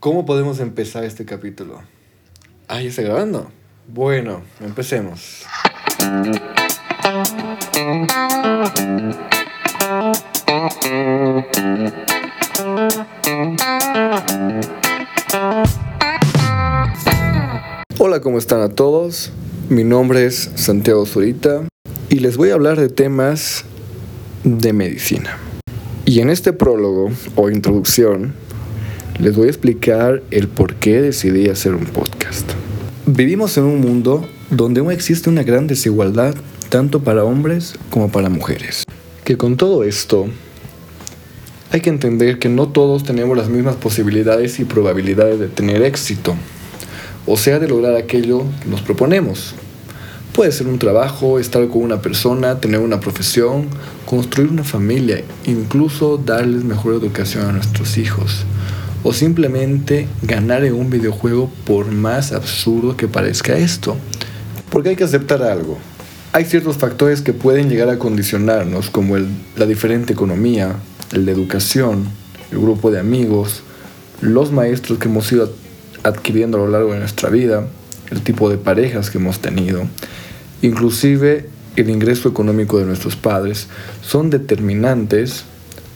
¿Cómo podemos empezar este capítulo? Ah, ¿ya está grabando? Bueno, empecemos. Hola, ¿cómo están a todos? Mi nombre es Santiago Zurita y les voy a hablar de temas de medicina. Y en este prólogo o introducción les voy a explicar el por qué decidí hacer un podcast. Vivimos en un mundo donde aún existe una gran desigualdad tanto para hombres como para mujeres. Que con todo esto hay que entender que no todos tenemos las mismas posibilidades y probabilidades de tener éxito, o sea, de lograr aquello que nos proponemos. Puede ser un trabajo, estar con una persona, tener una profesión, construir una familia, incluso darles mejor educación a nuestros hijos o simplemente ganar en un videojuego por más absurdo que parezca esto. Porque hay que aceptar algo. Hay ciertos factores que pueden llegar a condicionarnos, como la diferente economía, la educación, el grupo de amigos, los maestros que hemos ido adquiriendo a lo largo de nuestra vida, el tipo de parejas que hemos tenido, inclusive el ingreso económico de nuestros padres, son determinantes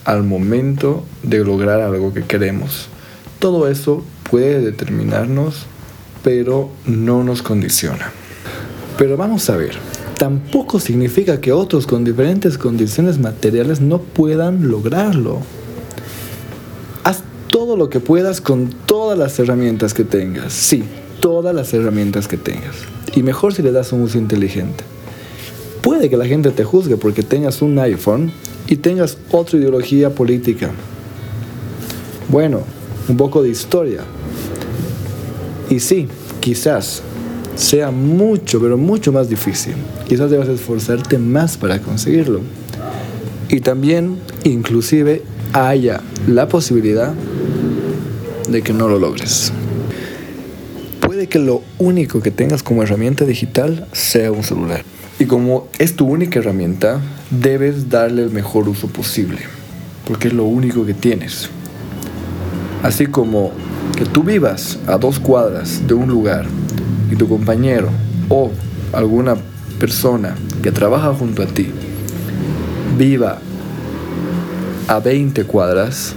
al momento de lograr algo que queremos. Todo eso puede determinarnos, pero no nos condiciona. Pero vamos a ver, tampoco significa que otros con diferentes condiciones materiales no puedan lograrlo. Haz todo lo que puedas con todas las herramientas que tengas. Sí, todas las herramientas que tengas. Y mejor si le das un uso inteligente. Puede que la gente te juzgue porque tengas un iPhone y tengas otra ideología política. Bueno, un poco de historia. Y sí, quizás sea mucho, pero mucho más difícil. Quizás debas esforzarte más para conseguirlo. Y también, inclusive, haya la posibilidad de que no lo logres. Puede que lo único que tengas como herramienta digital sea un celular. Y como es tu única herramienta, debes darle el mejor uso posible, porque es lo único que tienes. Así como que tú vivas a dos cuadras de un lugar y tu compañero o alguna persona que trabaja junto a ti viva a 20 cuadras,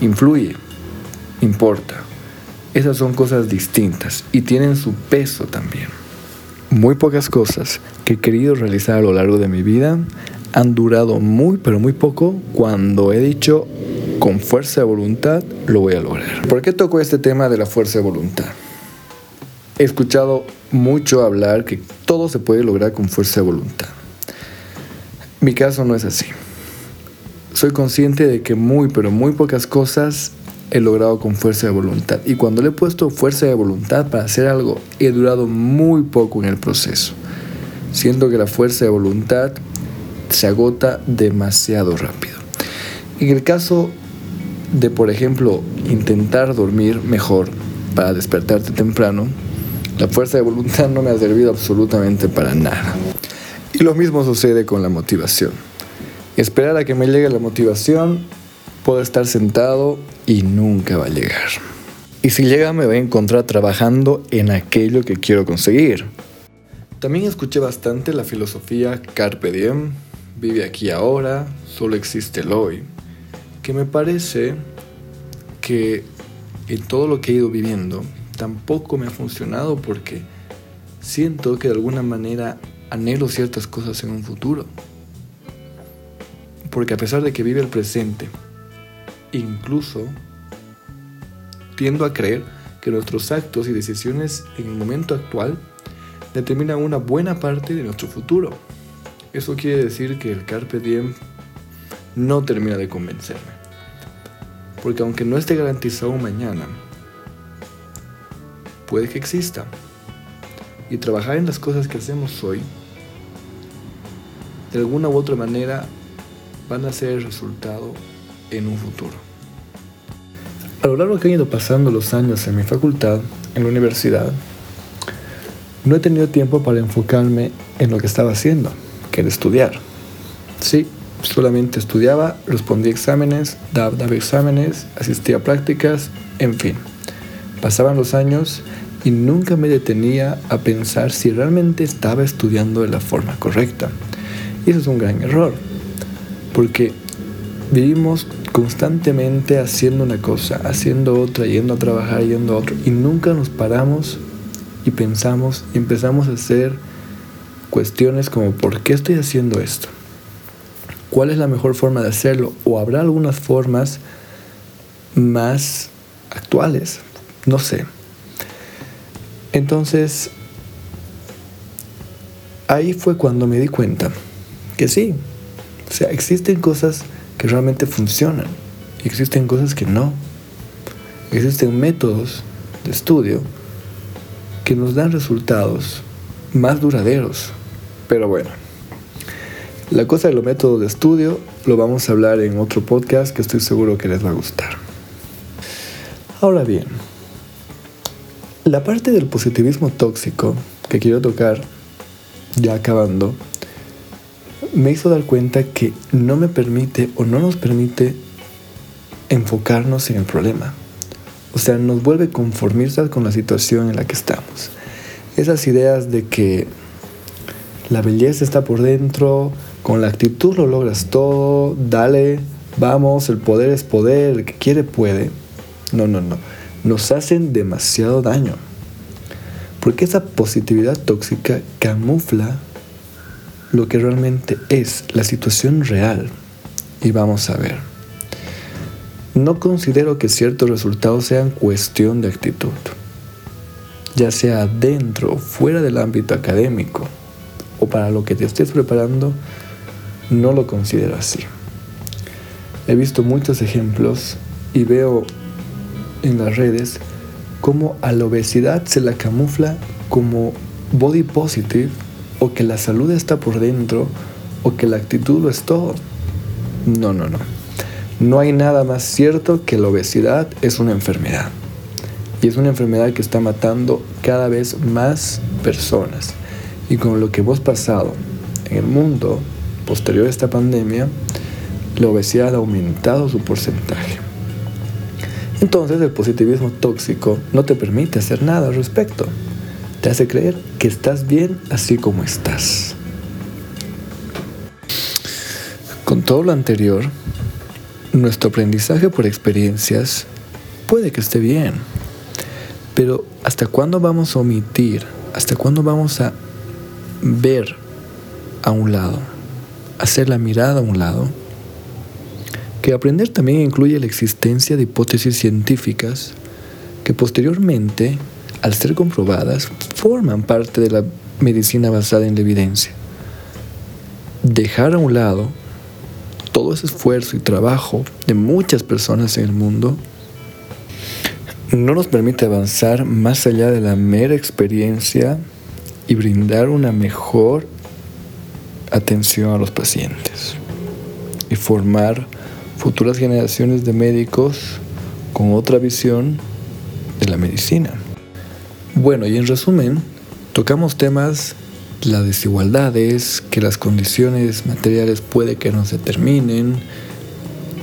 influye, importa. Esas son cosas distintas y tienen su peso también. Muy pocas cosas que he querido realizar a lo largo de mi vida han durado muy, pero muy poco cuando he dicho con fuerza de voluntad lo voy a lograr. ¿Por qué toco este tema de la fuerza de voluntad? He escuchado mucho hablar que todo se puede lograr con fuerza de voluntad. Mi caso no es así. Soy consciente de que muy, pero muy pocas cosas he logrado con fuerza de voluntad. Y cuando le he puesto fuerza de voluntad para hacer algo, he durado muy poco en el proceso. Siento que la fuerza de voluntad se agota demasiado rápido. En el caso de, por ejemplo, intentar dormir mejor para despertarte temprano, la fuerza de voluntad no me ha servido absolutamente para nada. Y lo mismo sucede con la motivación. Esperar a que me llegue la motivación, puedo estar sentado y nunca va a llegar. Y si llega me voy a encontrar trabajando en aquello que quiero conseguir. También escuché bastante la filosofía Carpe Diem, vive aquí ahora, solo existe el hoy que me parece que en todo lo que he ido viviendo tampoco me ha funcionado porque siento que de alguna manera anhelo ciertas cosas en un futuro. Porque a pesar de que vive el presente, incluso tiendo a creer que nuestros actos y decisiones en el momento actual determinan una buena parte de nuestro futuro. Eso quiere decir que el carpe diem no termina de convencerme. Porque aunque no esté garantizado mañana, puede que exista. Y trabajar en las cosas que hacemos hoy, de alguna u otra manera, van a ser el resultado en un futuro. A lo largo que han ido pasando los años en mi facultad, en la universidad, no he tenido tiempo para enfocarme en lo que estaba haciendo, que era estudiar. Sí, solamente estudiaba, respondía exámenes, daba, exámenes, asistía a prácticas, en fin. Pasaban los años y nunca me detenía a pensar si realmente estaba estudiando de la forma correcta. Y eso es un gran error, porque vivimos constantemente haciendo una cosa, haciendo otra, yendo a trabajar, yendo a otro, y nunca nos paramos y pensamos y empezamos a hacer cuestiones como ¿por qué estoy haciendo esto? ¿Cuál es la mejor forma de hacerlo? ¿O habrá algunas formas más actuales? No sé. Entonces, ahí fue cuando me di cuenta que sí, o sea, existen cosas que realmente funcionan y existen cosas que no. Existen métodos de estudio que nos dan resultados más duraderos. Pero bueno, la cosa de los métodos de estudio lo vamos a hablar en otro podcast que estoy seguro que les va a gustar. Ahora bien, la parte del positivismo tóxico que quiero tocar, ya acabando, me hizo dar cuenta que no me permite o no nos permite enfocarnos en el problema. O sea, nos vuelve conformistas con la situación en la que estamos. Esas ideas de que la belleza está por dentro, con la actitud lo logras todo, dale, vamos, el poder es poder, el que quiere puede. No, no, no nos hacen demasiado daño. Porque esa positividad tóxica camufla lo que realmente es la situación real. Y vamos a ver. No considero que ciertos resultados sean cuestión de actitud, ya sea dentro o fuera del ámbito académico o para lo que te estés preparando, no lo considero así. He visto muchos ejemplos y veo en las redes cómo a la obesidad se la camufla como body positive o que la salud está por dentro o que la actitud lo es todo. No, no, no. No hay nada más cierto que la obesidad es una enfermedad. Y es una enfermedad que está matando cada vez más personas. Y con lo que hemos pasado en el mundo posterior a esta pandemia, la obesidad ha aumentado su porcentaje. Entonces el positivismo tóxico no te permite hacer nada al respecto. Te hace creer que estás bien así como estás. Con todo lo anterior, nuestro aprendizaje por experiencias puede que esté bien, pero ¿hasta cuándo vamos a omitir? ¿Hasta cuándo vamos a ver a un lado? Hacer la mirada a un lado que aprender también incluye la existencia de hipótesis científicas que posteriormente, al ser comprobadas, forman parte de la medicina basada en la evidencia. Dejar a un lado todo ese esfuerzo y trabajo de muchas personas en el mundo no nos permite avanzar más allá de la mera experiencia y brindar una mejor atención a los pacientes y formar futuras generaciones de médicos con otra visión de la medicina. Bueno, y en resumen, tocamos temas, las desigualdades, que las condiciones materiales puede que no se terminen,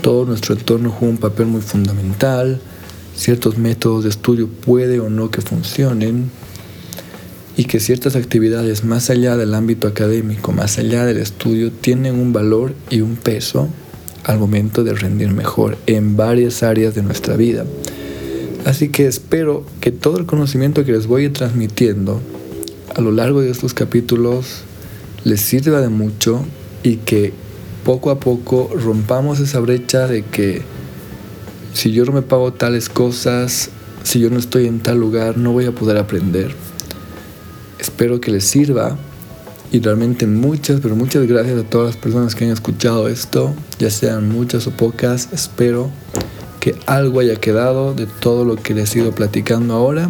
todo nuestro entorno juega un papel muy fundamental, ciertos métodos de estudio puede o no que funcionen, y que ciertas actividades más allá del ámbito académico, más allá del estudio, tienen un valor y un peso al momento de rendir mejor en varias áreas de nuestra vida. Así que espero que todo el conocimiento que les voy transmitiendo a lo largo de estos capítulos les sirva de mucho y que poco a poco rompamos esa brecha de que si yo no me pago tales cosas, si yo no estoy en tal lugar, no voy a poder aprender. Espero que les sirva y realmente muchas, pero muchas gracias a todas las personas que han escuchado esto, ya sean muchas o pocas. Espero que algo haya quedado de todo lo que les he ido platicando ahora.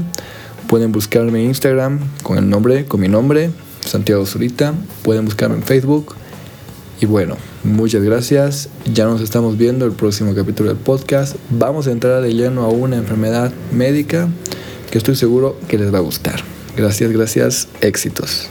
Pueden buscarme en Instagram con el nombre, con mi nombre, Santiago Zurita. Pueden buscarme en Facebook. Y bueno, muchas gracias. Ya nos estamos viendo el próximo capítulo del podcast. Vamos a entrar de lleno a una enfermedad médica que estoy seguro que les va a gustar. Gracias, gracias. Éxitos.